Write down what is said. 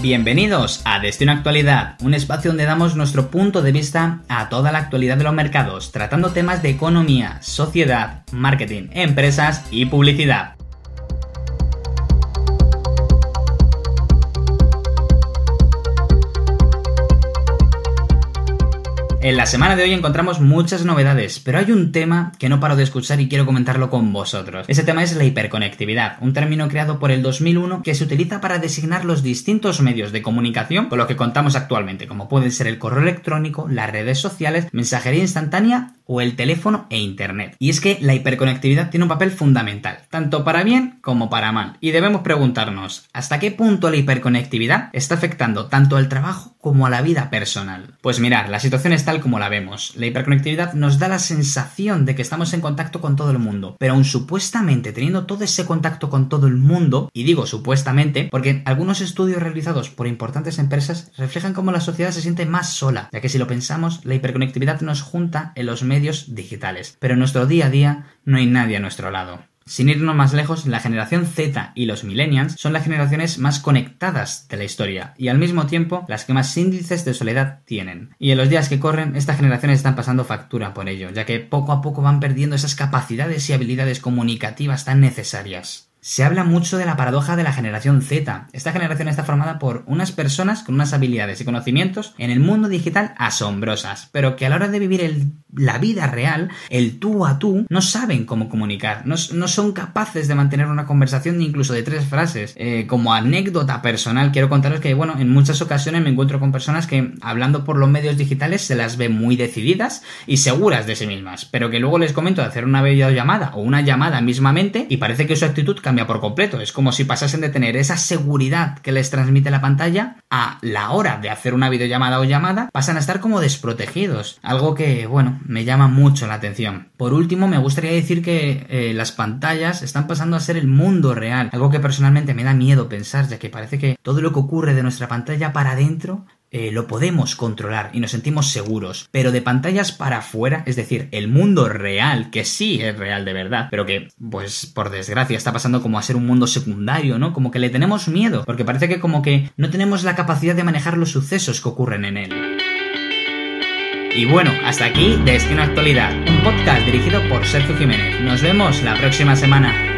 Bienvenidos a Destino Actualidad, un espacio donde damos nuestro punto de vista a toda la actualidad de los mercados, tratando temas de economía, sociedad, marketing, empresas y publicidad. En la semana de hoy encontramos muchas novedades, pero hay un tema que no paro de escuchar y quiero comentarlo con vosotros. Ese tema es la hiperconectividad, un término creado por el 2001 que se utiliza para designar los distintos medios de comunicación con los que contamos actualmente, como pueden ser el correo electrónico, las redes sociales, mensajería instantánea o el teléfono e internet. Y es que la hiperconectividad tiene un papel fundamental, tanto para bien como para mal. Y debemos preguntarnos, ¿hasta qué punto la hiperconectividad está afectando tanto al trabajo como a la vida personal? Pues mirar, la situación es tal como la vemos. La hiperconectividad nos da la sensación de que estamos en contacto con todo el mundo, pero aún supuestamente teniendo todo ese contacto con todo el mundo, y digo supuestamente porque algunos estudios realizados por importantes empresas reflejan cómo la sociedad se siente más sola, ya que si lo pensamos, la hiperconectividad nos junta en los medios digitales, pero en nuestro día a día no hay nadie a nuestro lado. Sin irnos más lejos, la generación Z y los millennials son las generaciones más conectadas de la historia y al mismo tiempo las que más índices de soledad tienen. Y en los días que corren, estas generaciones están pasando factura por ello, ya que poco a poco van perdiendo esas capacidades y habilidades comunicativas tan necesarias. Se habla mucho de la paradoja de la generación Z. Esta generación está formada por unas personas con unas habilidades y conocimientos en el mundo digital asombrosas, pero que a la hora de vivir la vida real, el tú a tú, no saben cómo comunicar, no, son capaces de mantener una conversación ni incluso de tres frases. Eh, como anécdota personal, quiero contaros que, bueno, en muchas ocasiones me encuentro con personas que, hablando por los medios digitales, se las ve muy decididas y seguras de sí mismas, pero que luego les comento de hacer una videollamada o una llamada mismamente y parece que su actitud cambia por completo. Es como si pasasen de tener esa seguridad que les transmite la pantalla a la hora de hacer una videollamada o llamada, pasan a estar como desprotegidos. Algo que, bueno, me llama mucho la atención. Por último, me gustaría decir que eh, las pantallas están pasando a ser el mundo real. Algo que personalmente me da miedo pensar, ya que parece que todo lo que ocurre de nuestra pantalla para adentro eh, lo podemos controlar y nos sentimos seguros, pero de pantallas para afuera, es decir, el mundo real, que sí es real de verdad, pero que, pues, por desgracia, está pasando como a ser un mundo secundario, ¿no? Como que le tenemos miedo, porque parece que como que no tenemos la capacidad de manejar los sucesos que ocurren en él. Y bueno, hasta aquí Destino Actualidad, un podcast dirigido por Sergio Jiménez. Nos vemos la próxima semana.